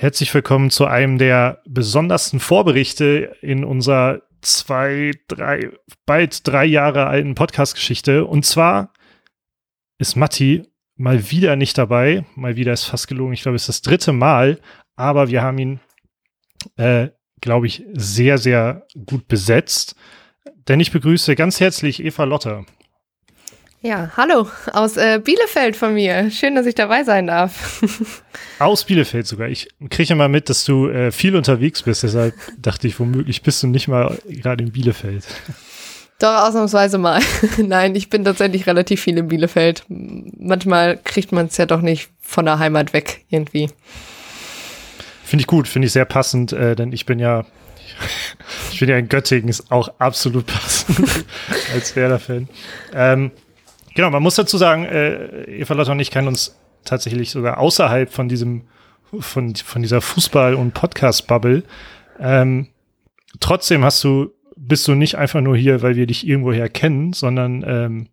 Herzlich willkommen zu einem der besondersten Vorberichte in unserer zwei, drei, bald drei Jahre alten Podcast-Geschichte. Und zwar ist Matti mal wieder nicht dabei. Mal wieder ist fast gelogen. Ich glaube, es ist das dritte Mal. Aber wir haben ihn, äh, glaube ich, sehr, sehr gut besetzt. Denn ich begrüße ganz herzlich Eva Lotter. Ja, hallo aus äh, Bielefeld von mir. Schön, dass ich dabei sein darf. aus Bielefeld sogar. Ich kriege mal mit, dass du äh, viel unterwegs bist. Deshalb dachte ich, womöglich bist du nicht mal gerade in Bielefeld. Doch, ausnahmsweise mal. Nein, ich bin tatsächlich relativ viel in Bielefeld. Manchmal kriegt man es ja doch nicht von der Heimat weg, irgendwie. Finde ich gut, finde ich sehr passend, äh, denn ich bin ja, ich bin ja in Göttingen, ist auch absolut passend als Werder-Fan. Ähm, Genau, man muss dazu sagen, äh, Eva Lotte und ich kennen uns tatsächlich sogar außerhalb von diesem, von, von dieser Fußball- und Podcast-Bubble. Ähm, trotzdem hast du, bist du nicht einfach nur hier, weil wir dich irgendwoher kennen, sondern ähm,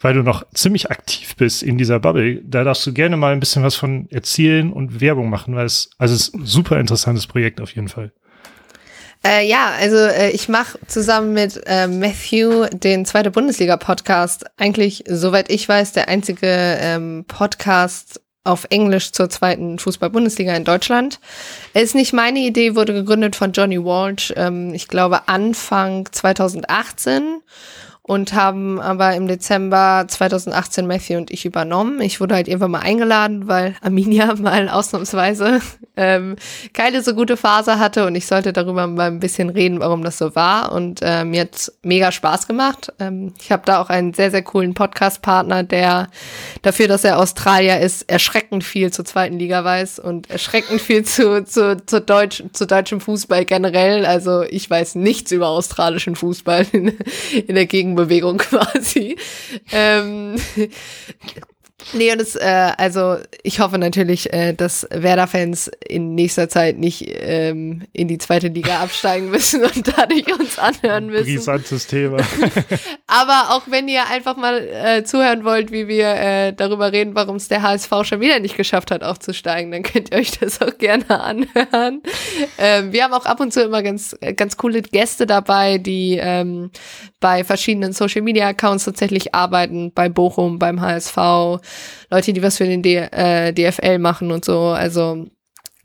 weil du noch ziemlich aktiv bist in dieser Bubble. Da darfst du gerne mal ein bisschen was von erzählen und Werbung machen, weil es, also es ist ein super interessantes Projekt auf jeden Fall. Äh, ja, also äh, ich mache zusammen mit äh, Matthew den zweite Bundesliga-Podcast. Eigentlich, soweit ich weiß, der einzige ähm, Podcast auf Englisch zur zweiten Fußball-Bundesliga in Deutschland. Ist nicht meine Idee, wurde gegründet von Johnny Walsh, ähm, ich glaube Anfang 2018 und haben aber im Dezember 2018 Matthew und ich übernommen. Ich wurde halt irgendwann mal eingeladen, weil Arminia mal ausnahmsweise ähm, keine so gute Phase hatte und ich sollte darüber mal ein bisschen reden, warum das so war. Und äh, mir hat mega Spaß gemacht. Ähm, ich habe da auch einen sehr, sehr coolen Podcast-Partner, der dafür, dass er Australier ist, erschreckend viel zur zweiten Liga weiß und erschreckend viel zu, zu, zu, Deutsch, zu deutschem Fußball generell. Also ich weiß nichts über australischen Fußball in, in der Gegenwart Bewegung quasi. Ähm, Nee, und es, äh, also ich hoffe natürlich, äh, dass Werder-Fans in nächster Zeit nicht ähm, in die zweite Liga absteigen müssen und dadurch uns anhören müssen. Brisantes Thema. Aber auch wenn ihr einfach mal äh, zuhören wollt, wie wir äh, darüber reden, warum es der HSV schon wieder nicht geschafft hat, aufzusteigen, dann könnt ihr euch das auch gerne anhören. Ähm, wir haben auch ab und zu immer ganz, ganz coole Gäste dabei, die ähm, bei verschiedenen Social-Media-Accounts tatsächlich arbeiten, bei Bochum, beim HSV Leute, die was für den D äh, DFL machen und so. Also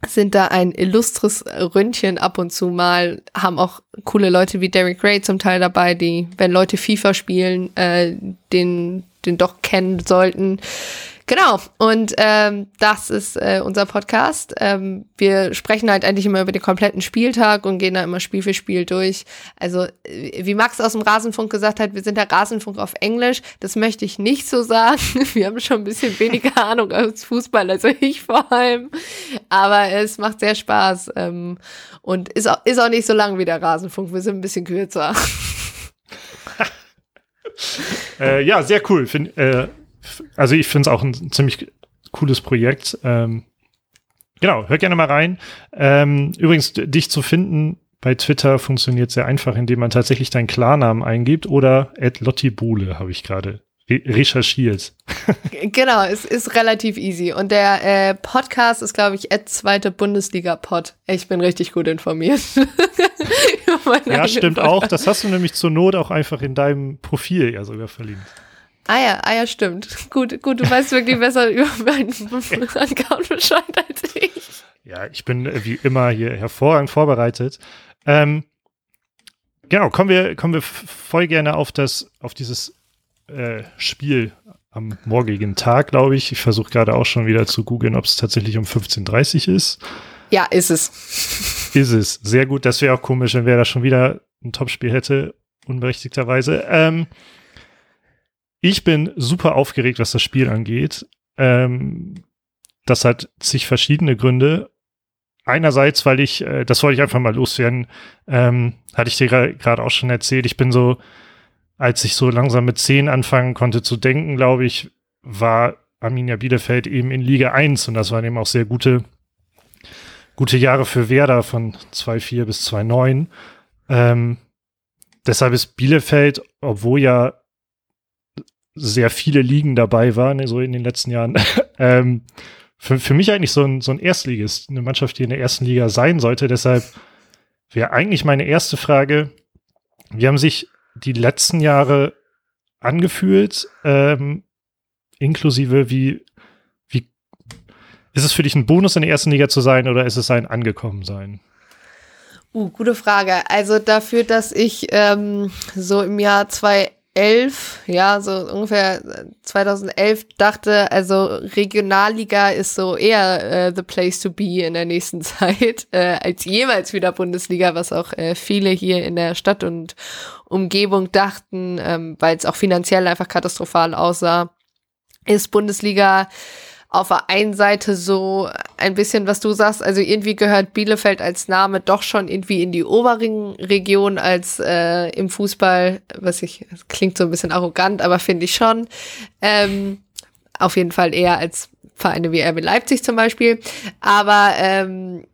sind da ein illustres Röntchen ab und zu mal, haben auch coole Leute wie Derek Gray zum Teil dabei, die, wenn Leute FIFA spielen, äh, den, den doch kennen sollten. Genau, und ähm, das ist äh, unser Podcast. Ähm, wir sprechen halt eigentlich immer über den kompletten Spieltag und gehen da immer Spiel für Spiel durch. Also, äh, wie Max aus dem Rasenfunk gesagt hat, wir sind der Rasenfunk auf Englisch. Das möchte ich nicht so sagen. Wir haben schon ein bisschen weniger Ahnung als Fußball, also ich vor allem. Aber es macht sehr Spaß ähm, und ist auch, ist auch nicht so lang wie der Rasenfunk. Wir sind ein bisschen kürzer. äh, ja, sehr cool. Find, äh also ich finde es auch ein ziemlich cooles Projekt. Ähm, genau, hör gerne mal rein. Ähm, übrigens, dich zu finden bei Twitter funktioniert sehr einfach, indem man tatsächlich deinen Klarnamen eingibt oder Lotti Buhle habe ich gerade re recherchiert. genau, es ist relativ easy. Und der äh, Podcast ist, glaube ich, zweite Bundesliga-Pod. Ich bin richtig gut informiert. ja, stimmt Podcast. auch. Das hast du nämlich zur Not auch einfach in deinem Profil ja sogar verlinkt. Ah ja, ah ja, stimmt. Gut, gut, du weißt wirklich besser über meinen Account Bescheid als ich. Ja, ich bin äh, wie immer hier hervorragend vorbereitet. Ähm, genau, kommen wir, kommen wir voll gerne auf das, auf dieses äh, Spiel am morgigen Tag, glaube ich. Ich versuche gerade auch schon wieder zu googeln, ob es tatsächlich um 15.30 Uhr ist. Ja, ist es. Ist es. Sehr gut. Das wäre auch komisch, wenn wer da schon wieder ein Topspiel hätte, unberechtigterweise. Ähm, ich bin super aufgeregt, was das Spiel angeht. Ähm, das hat zig verschiedene Gründe. Einerseits, weil ich, äh, das wollte ich einfach mal loswerden, ähm, hatte ich dir gerade auch schon erzählt, ich bin so, als ich so langsam mit zehn anfangen konnte zu denken, glaube ich, war Arminia Bielefeld eben in Liga 1 und das waren eben auch sehr gute, gute Jahre für Werder von 2-4 bis 2-9. Ähm, deshalb ist Bielefeld, obwohl ja sehr viele Ligen dabei waren, so in den letzten Jahren, ähm, für, für mich eigentlich so ein, so ein Erstligist, eine Mannschaft, die in der ersten Liga sein sollte. Deshalb wäre eigentlich meine erste Frage, wie haben sich die letzten Jahre angefühlt, ähm, inklusive wie, wie ist es für dich ein Bonus in der ersten Liga zu sein oder ist es ein Angekommensein? Uh, gute Frage. Also dafür, dass ich ähm, so im Jahr 2011, ja, so ungefähr 2011 dachte, also Regionalliga ist so eher äh, the place to be in der nächsten Zeit, äh, als jemals wieder Bundesliga, was auch äh, viele hier in der Stadt und Umgebung dachten, ähm, weil es auch finanziell einfach katastrophal aussah, ist Bundesliga auf der einen Seite so ein bisschen, was du sagst, also irgendwie gehört Bielefeld als Name doch schon irgendwie in die oberen Region als äh, im Fußball, was ich, klingt so ein bisschen arrogant, aber finde ich schon. Ähm, auf jeden Fall eher als Vereine wie RB Leipzig zum Beispiel. Aber ähm,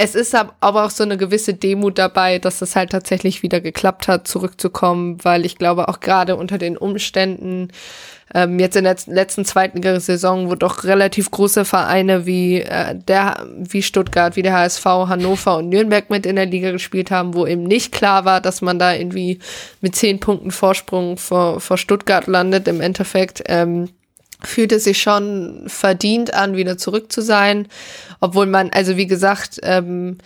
es ist aber auch so eine gewisse Demut dabei, dass es halt tatsächlich wieder geklappt hat, zurückzukommen, weil ich glaube auch gerade unter den Umständen ähm, jetzt in der letzten zweiten Saison, wo doch relativ große Vereine wie äh, der wie Stuttgart, wie der HSV, Hannover und Nürnberg mit in der Liga gespielt haben, wo eben nicht klar war, dass man da irgendwie mit zehn Punkten Vorsprung vor, vor Stuttgart landet im Endeffekt. Ähm, fühlt es sich schon verdient an, wieder zurück zu sein. Obwohl man, also wie gesagt, ähm,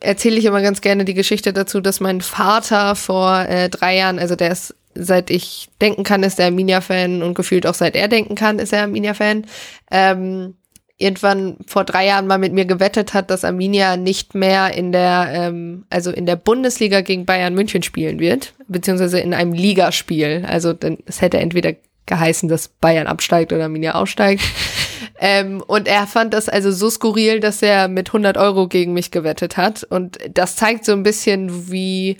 erzähle ich immer ganz gerne die Geschichte dazu, dass mein Vater vor äh, drei Jahren, also der ist seit ich denken kann, ist er Arminia-Fan und gefühlt auch seit er denken kann, ist er Arminia-Fan. Ähm, irgendwann vor drei Jahren mal mit mir gewettet hat, dass Arminia nicht mehr in der, ähm, also in der Bundesliga gegen Bayern München spielen wird, beziehungsweise in einem Ligaspiel. Also es hätte entweder geheißen, dass Bayern absteigt oder Arminia aussteigt. ähm, und er fand das also so skurril, dass er mit 100 Euro gegen mich gewettet hat. Und das zeigt so ein bisschen, wie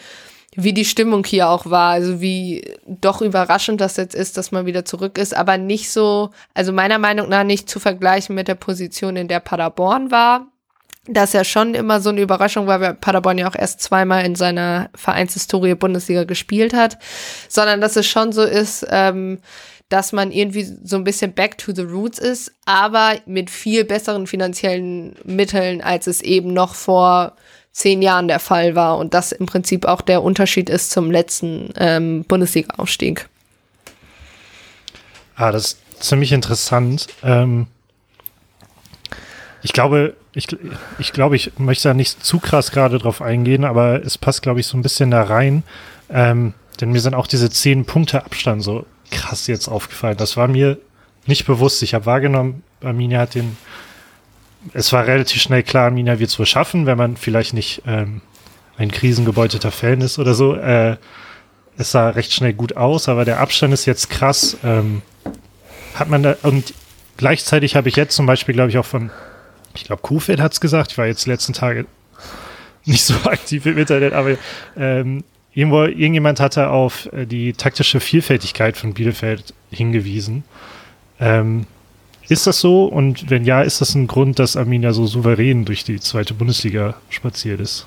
wie die Stimmung hier auch war. Also wie doch überraschend das jetzt ist, dass man wieder zurück ist, aber nicht so, also meiner Meinung nach nicht zu vergleichen mit der Position, in der Paderborn war. Das ja schon immer so eine Überraschung war, weil Paderborn ja auch erst zweimal in seiner Vereinshistorie Bundesliga gespielt hat, sondern dass es schon so ist, ähm, dass man irgendwie so ein bisschen back to the roots ist, aber mit viel besseren finanziellen Mitteln, als es eben noch vor zehn Jahren der Fall war und das im Prinzip auch der Unterschied ist zum letzten ähm, Bundesliga-Aufstieg. Ah, das ist ziemlich interessant. Ähm, ich glaube, ich, ich glaube, ich möchte da nicht zu krass gerade drauf eingehen, aber es passt, glaube ich, so ein bisschen da rein. Ähm, denn mir sind auch diese zehn Punkte Abstand so krass jetzt aufgefallen. Das war mir nicht bewusst. Ich habe wahrgenommen, Arminia hat den es war relativ schnell klar, Mina wird es wohl schaffen, wenn man vielleicht nicht ähm, ein krisengebeuteter Fan ist oder so. Äh, es sah recht schnell gut aus, aber der Abstand ist jetzt krass. Ähm, hat man da, und gleichzeitig habe ich jetzt zum Beispiel, glaube ich, auch von, ich glaube, Kufeld hat es gesagt, ich war jetzt die letzten Tage nicht so aktiv im Internet, aber ähm, irgendwo, irgendjemand hatte auf äh, die taktische Vielfältigkeit von Bielefeld hingewiesen. Ähm, ist das so? Und wenn ja, ist das ein Grund, dass Arminia so souverän durch die zweite Bundesliga spaziert ist?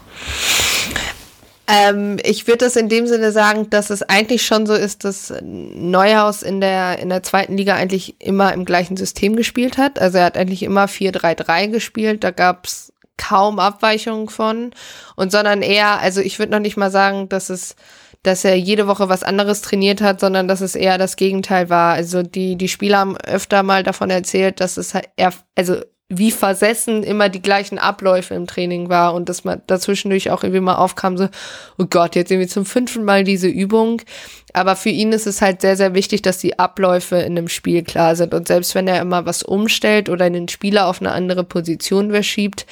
Ähm, ich würde das in dem Sinne sagen, dass es eigentlich schon so ist, dass Neuhaus in der, in der zweiten Liga eigentlich immer im gleichen System gespielt hat. Also er hat eigentlich immer 4-3-3 gespielt. Da gab es kaum Abweichungen von. Und sondern eher, also ich würde noch nicht mal sagen, dass es dass er jede Woche was anderes trainiert hat, sondern dass es eher das Gegenteil war. Also die, die Spieler haben öfter mal davon erzählt, dass es halt eher, also wie versessen immer die gleichen Abläufe im Training war und dass man dazwischendurch auch irgendwie mal aufkam, so, oh Gott, jetzt irgendwie zum fünften Mal diese Übung. Aber für ihn ist es halt sehr, sehr wichtig, dass die Abläufe in einem Spiel klar sind. Und selbst wenn er immer was umstellt oder einen Spieler auf eine andere Position verschiebt,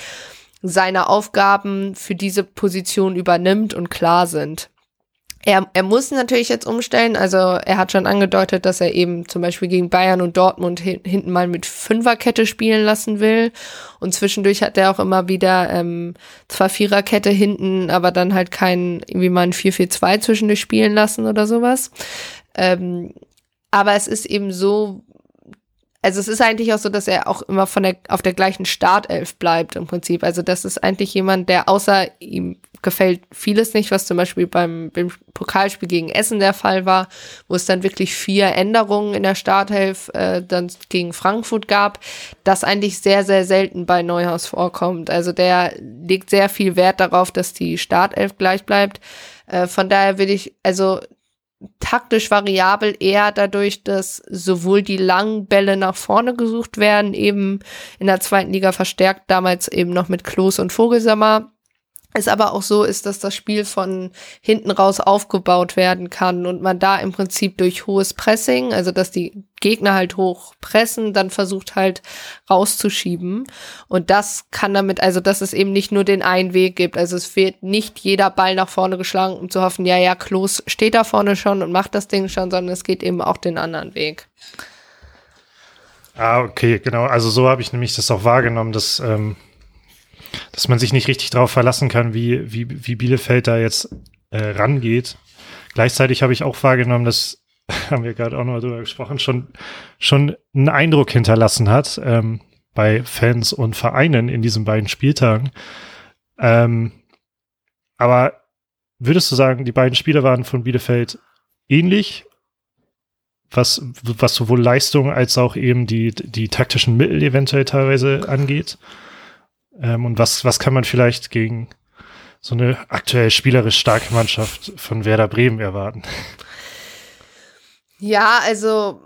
seine Aufgaben für diese Position übernimmt und klar sind. Er, er muss natürlich jetzt umstellen. Also er hat schon angedeutet, dass er eben zum Beispiel gegen Bayern und Dortmund hin, hinten mal mit Fünferkette spielen lassen will. Und zwischendurch hat er auch immer wieder ähm, zwar Viererkette hinten, aber dann halt kein, irgendwie mal ein 4-4-2 zwischendurch spielen lassen oder sowas. Ähm, aber es ist eben so, also es ist eigentlich auch so, dass er auch immer von der auf der gleichen Startelf bleibt im Prinzip. Also das ist eigentlich jemand, der außer ihm gefällt vieles nicht, was zum Beispiel beim, beim Pokalspiel gegen Essen der Fall war, wo es dann wirklich vier Änderungen in der Startelf äh, dann gegen Frankfurt gab, das eigentlich sehr, sehr selten bei Neuhaus vorkommt. Also der legt sehr viel Wert darauf, dass die Startelf gleich bleibt. Äh, von daher würde ich, also taktisch variabel eher dadurch, dass sowohl die langen Bälle nach vorne gesucht werden, eben in der zweiten Liga verstärkt, damals eben noch mit Klos und Vogelsammer, es aber auch so ist, dass das Spiel von hinten raus aufgebaut werden kann und man da im Prinzip durch hohes Pressing, also dass die Gegner halt hoch pressen, dann versucht halt rauszuschieben. Und das kann damit, also dass es eben nicht nur den einen Weg gibt. Also es wird nicht jeder Ball nach vorne geschlagen, um zu hoffen, ja, ja, Klos steht da vorne schon und macht das Ding schon, sondern es geht eben auch den anderen Weg. Ah, okay, genau. Also so habe ich nämlich das auch wahrgenommen, dass ähm, dass man sich nicht richtig darauf verlassen kann, wie, wie, wie Bielefeld da jetzt äh, rangeht. Gleichzeitig habe ich auch wahrgenommen, dass, haben wir gerade auch noch mal drüber gesprochen, schon, schon einen Eindruck hinterlassen hat ähm, bei Fans und Vereinen in diesen beiden Spieltagen. Ähm, aber würdest du sagen, die beiden Spiele waren von Bielefeld ähnlich, was, was sowohl Leistung als auch eben die, die taktischen Mittel eventuell teilweise angeht? Ähm, und was, was kann man vielleicht gegen so eine aktuell spielerisch starke Mannschaft von Werder Bremen erwarten? Ja, also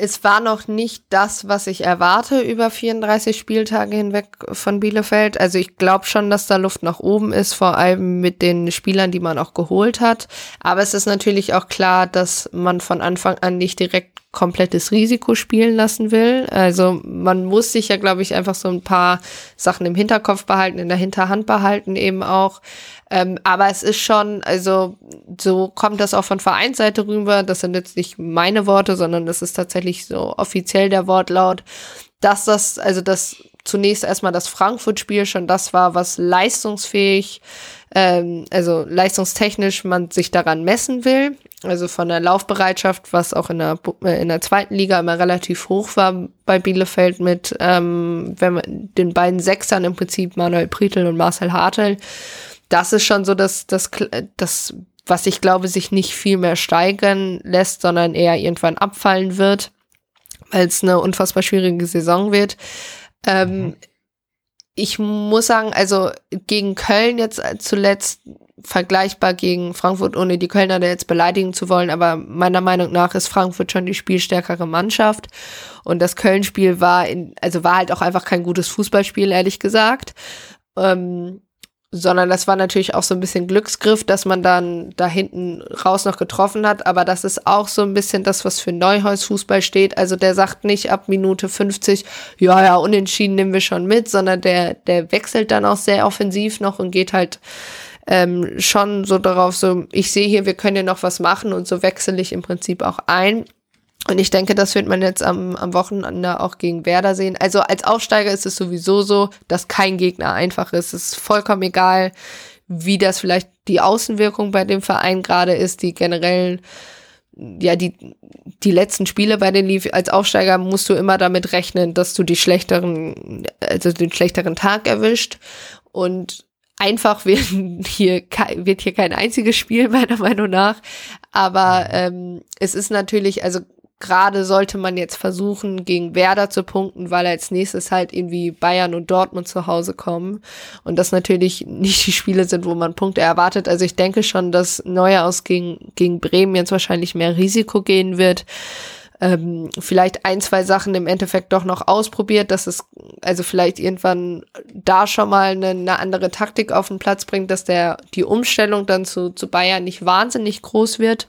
es war noch nicht das, was ich erwarte über 34 Spieltage hinweg von Bielefeld. Also ich glaube schon, dass da Luft nach oben ist, vor allem mit den Spielern, die man auch geholt hat. Aber es ist natürlich auch klar, dass man von Anfang an nicht direkt komplettes Risiko spielen lassen will. Also man muss sich ja, glaube ich, einfach so ein paar Sachen im Hinterkopf behalten, in der Hinterhand behalten eben auch. Ähm, aber es ist schon, also so kommt das auch von Vereinsseite rüber. Das sind jetzt nicht meine Worte, sondern das ist tatsächlich so offiziell der Wortlaut, dass das, also das zunächst erstmal das Frankfurt-Spiel schon das war, was leistungsfähig, ähm, also leistungstechnisch man sich daran messen will. Also von der Laufbereitschaft, was auch in der, äh, in der zweiten Liga immer relativ hoch war bei Bielefeld mit ähm, wenn man, den beiden Sechsern im Prinzip Manuel Prietl und Marcel Hartel das ist schon so, dass das, das, was ich glaube, sich nicht viel mehr steigern lässt, sondern eher irgendwann abfallen wird, weil es eine unfassbar schwierige Saison wird. Ähm, mhm. Ich muss sagen, also gegen Köln jetzt zuletzt vergleichbar gegen Frankfurt, ohne die Kölner da jetzt beleidigen zu wollen, aber meiner Meinung nach ist Frankfurt schon die spielstärkere Mannschaft. Und das Köln-Spiel war in, also war halt auch einfach kein gutes Fußballspiel, ehrlich gesagt. Ähm, sondern das war natürlich auch so ein bisschen Glücksgriff, dass man dann da hinten raus noch getroffen hat. Aber das ist auch so ein bisschen das, was für Neuhaus Fußball steht. Also der sagt nicht ab Minute 50, ja, ja, unentschieden nehmen wir schon mit, sondern der, der wechselt dann auch sehr offensiv noch und geht halt ähm, schon so darauf, so, ich sehe hier, wir können ja noch was machen und so wechsle ich im Prinzip auch ein. Und ich denke, das wird man jetzt am, am Wochenende auch gegen Werder sehen. Also als Aufsteiger ist es sowieso so, dass kein Gegner einfach ist. Es ist vollkommen egal, wie das vielleicht die Außenwirkung bei dem Verein gerade ist, die generell ja, die, die letzten Spiele bei den Lief als Aufsteiger musst du immer damit rechnen, dass du die schlechteren, also den schlechteren Tag erwischt. Und einfach wird hier, wird hier kein einziges Spiel, meiner Meinung nach. Aber ähm, es ist natürlich, also gerade sollte man jetzt versuchen, gegen Werder zu punkten, weil als nächstes halt irgendwie Bayern und Dortmund zu Hause kommen. Und das natürlich nicht die Spiele sind, wo man Punkte erwartet. Also ich denke schon, dass Neuhaus gegen, gegen Bremen jetzt wahrscheinlich mehr Risiko gehen wird. Ähm, vielleicht ein, zwei Sachen im Endeffekt doch noch ausprobiert, dass es also vielleicht irgendwann da schon mal eine, eine andere Taktik auf den Platz bringt, dass der die Umstellung dann zu, zu Bayern nicht wahnsinnig groß wird.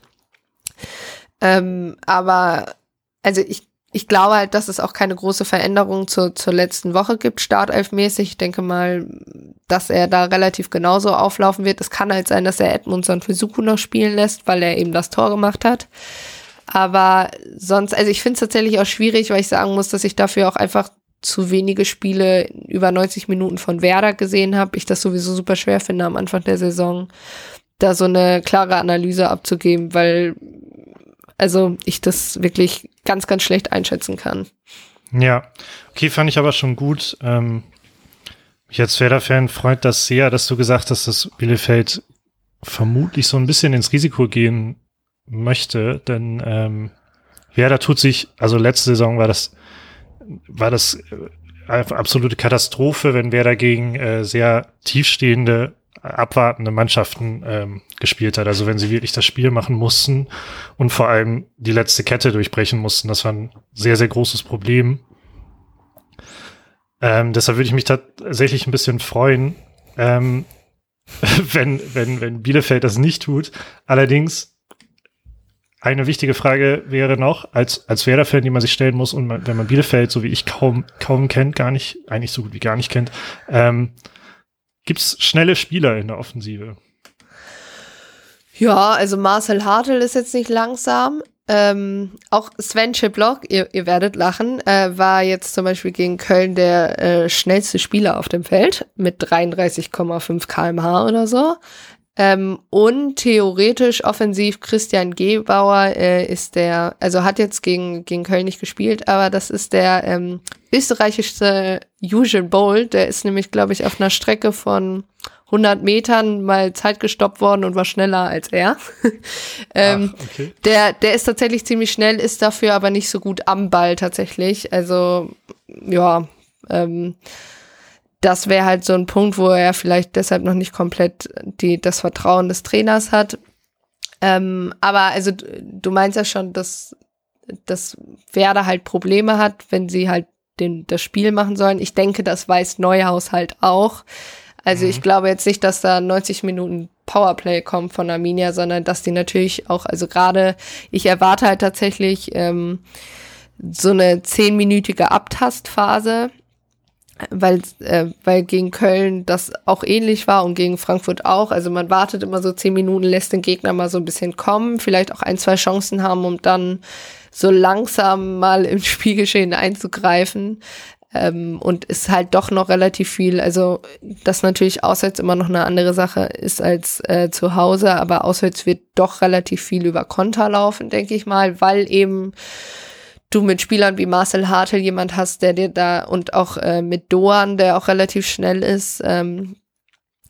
Ähm, aber also ich, ich glaube halt, dass es auch keine große Veränderung zur, zur letzten Woche gibt, startelfmäßig. Ich denke mal, dass er da relativ genauso auflaufen wird. Es kann halt sein, dass er Edmundson für Suku noch spielen lässt, weil er eben das Tor gemacht hat. Aber sonst, also ich finde es tatsächlich auch schwierig, weil ich sagen muss, dass ich dafür auch einfach zu wenige Spiele über 90 Minuten von Werder gesehen habe. Ich das sowieso super schwer finde am Anfang der Saison, da so eine klare Analyse abzugeben, weil also ich das wirklich ganz, ganz schlecht einschätzen kann. Ja, okay, fand ich aber schon gut. Ähm, Mich als Werder-Fan freut das sehr, dass du gesagt hast, dass Bielefeld vermutlich so ein bisschen ins Risiko gehen möchte, denn ähm, Werder tut sich, also letzte Saison war das, war das äh, absolute Katastrophe, wenn Werder gegen äh, sehr tiefstehende, abwartende Mannschaften ähm, gespielt hat. Also wenn sie wirklich das Spiel machen mussten und vor allem die letzte Kette durchbrechen mussten. Das war ein sehr, sehr großes Problem. Ähm, deshalb würde ich mich tatsächlich ein bisschen freuen, ähm, wenn, wenn, wenn Bielefeld das nicht tut. Allerdings eine wichtige Frage wäre noch, als, als Werder-Fan, die man sich stellen muss, und man, wenn man Bielefeld, so wie ich kaum, kaum kennt, gar nicht, eigentlich so gut wie gar nicht kennt, ähm, gibt es schnelle Spieler in der Offensive? Ja, also Marcel Hartl ist jetzt nicht langsam. Ähm, auch Sven Chiplock, ihr, ihr werdet lachen, äh, war jetzt zum Beispiel gegen Köln der äh, schnellste Spieler auf dem Feld mit 33,5 kmh oder so. Ähm, und theoretisch offensiv Christian Gebauer äh, ist der, also hat jetzt gegen, gegen Köln nicht gespielt, aber das ist der ähm, österreichischste Usain Bolt. Der ist nämlich, glaube ich, auf einer Strecke von 100 Metern mal Zeit gestoppt worden und war schneller als er. ähm, Ach, okay. der, der ist tatsächlich ziemlich schnell, ist dafür aber nicht so gut am Ball tatsächlich. Also, ja, ähm, das wäre halt so ein Punkt, wo er vielleicht deshalb noch nicht komplett die, das Vertrauen des Trainers hat. Ähm, aber also du meinst ja schon, dass, dass Werder halt Probleme hat, wenn sie halt den, das Spiel machen sollen. Ich denke, das weiß Neuhaus halt auch. Also mhm. ich glaube jetzt nicht, dass da 90 Minuten Powerplay kommt von Arminia, sondern dass die natürlich auch, also gerade, ich erwarte halt tatsächlich ähm, so eine zehnminütige Abtastphase, weil, äh, weil gegen Köln das auch ähnlich war und gegen Frankfurt auch. Also man wartet immer so zehn Minuten, lässt den Gegner mal so ein bisschen kommen, vielleicht auch ein, zwei Chancen haben, um dann so langsam mal im Spielgeschehen einzugreifen. Ähm, und ist halt doch noch relativ viel. Also, das natürlich auswärts immer noch eine andere Sache ist als äh, zu Hause, aber auswärts wird doch relativ viel über Konter laufen, denke ich mal, weil eben du mit Spielern wie Marcel Hartl jemand hast, der dir da und auch äh, mit Doan, der auch relativ schnell ist, ähm,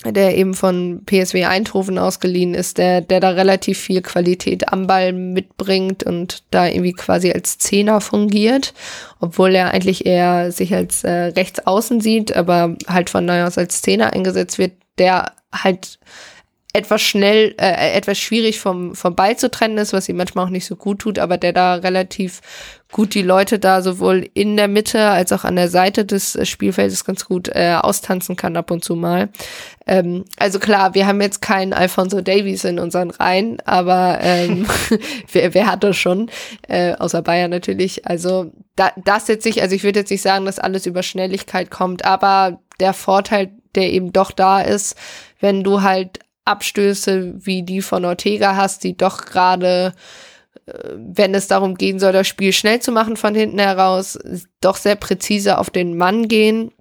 der eben von PSW Eindhoven ausgeliehen ist, der, der da relativ viel Qualität am Ball mitbringt und da irgendwie quasi als Zehner fungiert, obwohl er eigentlich eher sich als äh, Rechtsaußen sieht, aber halt von Neuhaus als Zehner eingesetzt wird, der halt etwas schnell, äh, etwas schwierig vom, vom Ball zu trennen ist, was ihm manchmal auch nicht so gut tut, aber der da relativ gut die Leute da sowohl in der Mitte als auch an der Seite des Spielfeldes ganz gut äh, austanzen kann ab und zu mal. Ähm, also klar, wir haben jetzt keinen Alfonso Davies in unseren Reihen, aber ähm, wer, wer hat das schon? Äh, außer Bayern natürlich. Also da, das jetzt nicht, also ich würde jetzt nicht sagen, dass alles über Schnelligkeit kommt, aber der Vorteil, der eben doch da ist, wenn du halt Abstöße wie die von Ortega hast, die doch gerade, äh, wenn es darum gehen soll, das Spiel schnell zu machen von hinten heraus, doch sehr präzise auf den Mann gehen,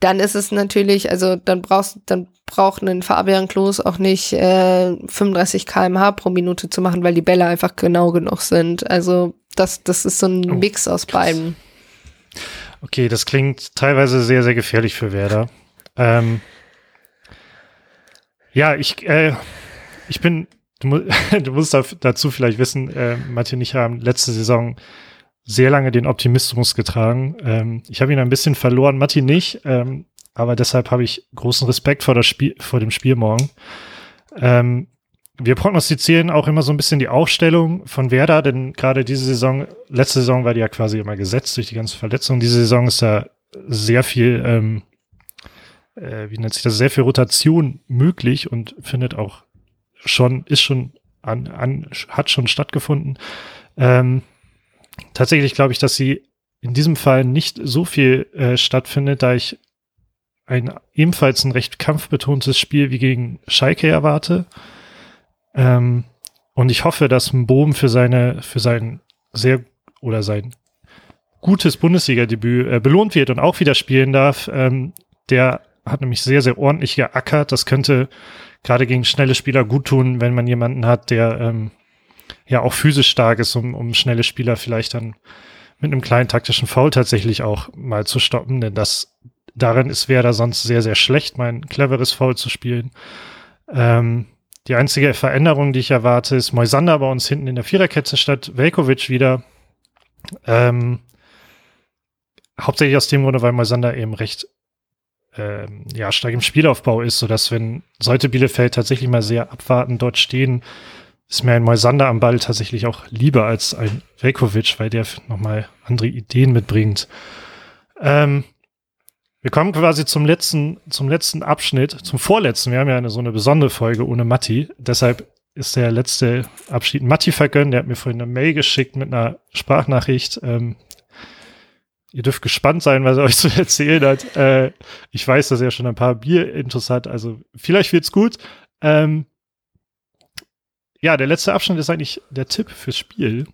dann ist es natürlich, also dann brauchst, dann braucht ein Fabian Klos auch nicht äh, 35 kmh pro Minute zu machen, weil die Bälle einfach genau genug sind. Also das, das ist so ein oh, Mix aus krass. beiden. Okay, das klingt teilweise sehr, sehr gefährlich für Werder. Ähm, ja, ich, äh, ich bin, du, mu du musst dazu vielleicht wissen, äh, Martin und ich haben letzte Saison sehr lange den Optimismus getragen. Ähm, ich habe ihn ein bisschen verloren, Martin nicht, ähm, aber deshalb habe ich großen Respekt vor, das Spiel, vor dem Spiel morgen. Ähm, wir prognostizieren auch immer so ein bisschen die Aufstellung von Werder, denn gerade diese Saison, letzte Saison war die ja quasi immer gesetzt durch die ganze Verletzung. Diese Saison ist da sehr viel ähm, äh, wie nennt sich das, sehr viel Rotation möglich und findet auch schon, ist schon an, an hat schon stattgefunden. Ähm, tatsächlich glaube ich, dass sie in diesem Fall nicht so viel äh, stattfindet, da ich ein ebenfalls ein recht kampfbetontes Spiel wie gegen Schalke erwarte. Ähm, und ich hoffe, dass Bohm für seine, für sein sehr oder sein gutes Bundesliga-Debüt äh, belohnt wird und auch wieder spielen darf. Ähm, der hat nämlich sehr, sehr ordentlich geackert. Das könnte gerade gegen schnelle Spieler gut tun, wenn man jemanden hat, der ähm, ja auch physisch stark ist, um, um schnelle Spieler vielleicht dann mit einem kleinen taktischen Foul tatsächlich auch mal zu stoppen, denn das darin ist Werder sonst sehr, sehr schlecht, mein cleveres Foul zu spielen. Ähm, die einzige Veränderung, die ich erwarte, ist Moisander bei uns hinten in der Viererkette statt Velkovic wieder. Ähm, hauptsächlich aus dem Grunde, weil Moisander eben recht ähm, ja, stark im Spielaufbau ist, sodass wenn sollte Bielefeld tatsächlich mal sehr abwartend dort stehen, ist mir ein Moisander am Ball tatsächlich auch lieber als ein Velkovic, weil der nochmal andere Ideen mitbringt. Ähm, wir kommen quasi zum letzten, zum letzten Abschnitt, zum vorletzten. Wir haben ja eine, so eine besondere Folge ohne Matti. Deshalb ist der letzte Abschied Matti vergönnt. Der hat mir vorhin eine Mail geschickt mit einer Sprachnachricht. Ähm, ihr dürft gespannt sein, was er euch zu erzählen hat. Äh, ich weiß, dass er schon ein paar Bier-Intos hat, also vielleicht wird's gut. Ähm, ja, der letzte Abschnitt ist eigentlich der Tipp fürs Spiel.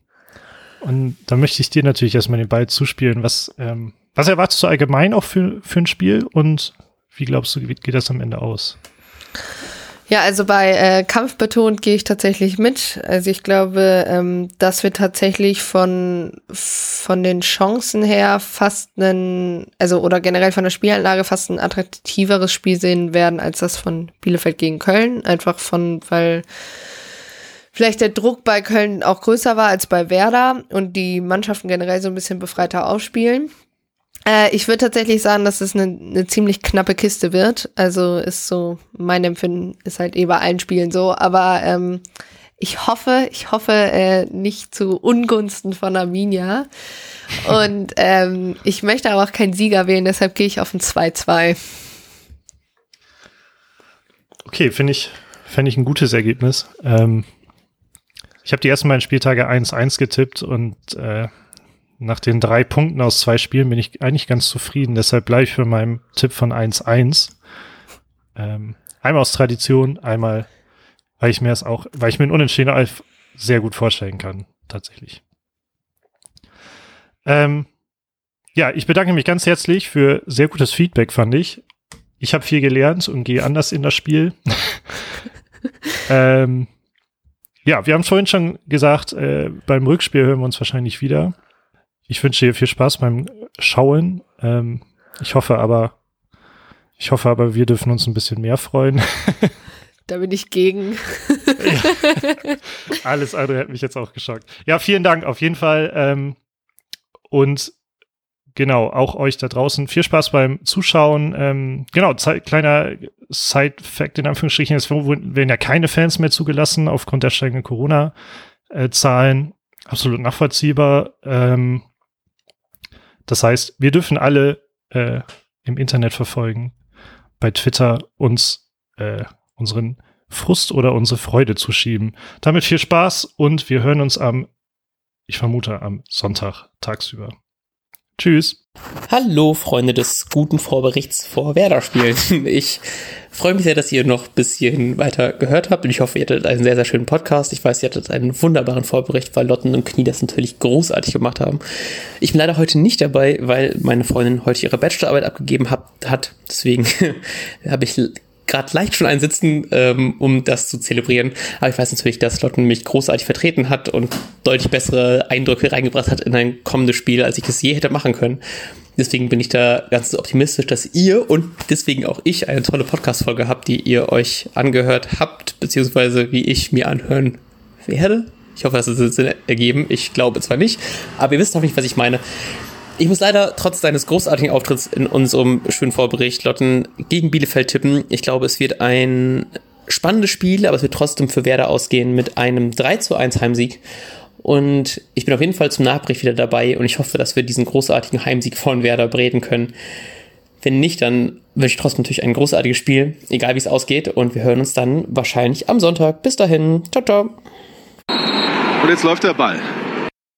Und da möchte ich dir natürlich erstmal den Ball zuspielen. Was, ähm, was erwartest du allgemein auch für, für ein Spiel und wie glaubst du, geht das am Ende aus? Ja, also bei äh, Kampfbetont gehe ich tatsächlich mit. Also ich glaube, ähm, dass wir tatsächlich von, von den Chancen her fast einen, also oder generell von der Spielanlage fast ein attraktiveres Spiel sehen werden als das von Bielefeld gegen Köln. Einfach von, weil vielleicht der Druck bei Köln auch größer war als bei Werder und die Mannschaften generell so ein bisschen befreiter aufspielen. Äh, ich würde tatsächlich sagen, dass es eine, eine ziemlich knappe Kiste wird. Also ist so, mein Empfinden ist halt eh bei allen Spielen so. Aber ähm, ich hoffe, ich hoffe äh, nicht zu Ungunsten von Arminia. Und ähm, ich möchte aber auch keinen Sieger wählen, deshalb gehe ich auf ein 2-2. Okay, finde ich, finde ich ein gutes Ergebnis. Ähm, ich habe die ersten beiden Spieltage 1-1 getippt und äh, nach den drei Punkten aus zwei Spielen bin ich eigentlich ganz zufrieden. Deshalb bleibe ich für meinem Tipp von 1-1. Ähm, einmal aus Tradition, einmal, weil ich mir das auch, weil ich mir einen Unentschieden Alf sehr gut vorstellen kann, tatsächlich. Ähm, ja, ich bedanke mich ganz herzlich für sehr gutes Feedback, fand ich. Ich habe viel gelernt und gehe anders in das Spiel. ähm, ja, wir haben vorhin schon gesagt, äh, beim Rückspiel hören wir uns wahrscheinlich wieder. Ich wünsche dir viel Spaß beim Schauen. Ähm, ich hoffe aber, ich hoffe aber, wir dürfen uns ein bisschen mehr freuen. Da bin ich gegen. ja. Alles andere hat mich jetzt auch geschockt. Ja, vielen Dank auf jeden Fall. Ähm, und genau, auch euch da draußen viel Spaß beim Zuschauen. Ähm, genau, kleiner Side-Fact in Anführungsstrichen, es werden ja keine Fans mehr zugelassen aufgrund der steigenden Corona-Zahlen. Absolut nachvollziehbar. Ähm, das heißt, wir dürfen alle äh, im Internet verfolgen, bei Twitter uns äh, unseren Frust oder unsere Freude zu schieben. Damit viel Spaß und wir hören uns am, ich vermute, am Sonntag tagsüber. Tschüss. Hallo, Freunde des guten Vorberichts vor Werder-Spielen. Ich freue mich sehr, dass ihr noch bis hierhin weiter gehört habt und ich hoffe, ihr hattet einen sehr, sehr schönen Podcast. Ich weiß, ihr hattet einen wunderbaren Vorbericht, weil Lotten und Knie das natürlich großartig gemacht haben. Ich bin leider heute nicht dabei, weil meine Freundin heute ihre Bachelorarbeit abgegeben hat. hat. Deswegen habe ich gerade leicht schon einsitzen, ähm, um das zu zelebrieren. Aber ich weiß natürlich, dass Lotten mich großartig vertreten hat und deutlich bessere Eindrücke reingebracht hat in ein kommendes Spiel, als ich es je hätte machen können. Deswegen bin ich da ganz optimistisch, dass ihr und deswegen auch ich eine tolle Podcast-Folge habt, die ihr euch angehört habt, beziehungsweise wie ich mir anhören werde. Ich hoffe, das ist Sinn ergeben. Ich glaube zwar nicht, aber ihr wisst auch nicht, was ich meine. Ich muss leider trotz deines großartigen Auftritts in unserem schönen Vorbericht Lotten gegen Bielefeld tippen. Ich glaube, es wird ein spannendes Spiel, aber es wird trotzdem für Werder ausgehen mit einem 3 zu 1 Heimsieg. Und ich bin auf jeden Fall zum Nachbericht wieder dabei und ich hoffe, dass wir diesen großartigen Heimsieg von Werder bereden können. Wenn nicht, dann wünsche ich trotzdem natürlich ein großartiges Spiel, egal wie es ausgeht. Und wir hören uns dann wahrscheinlich am Sonntag. Bis dahin. Ciao, ciao. Und jetzt läuft der Ball.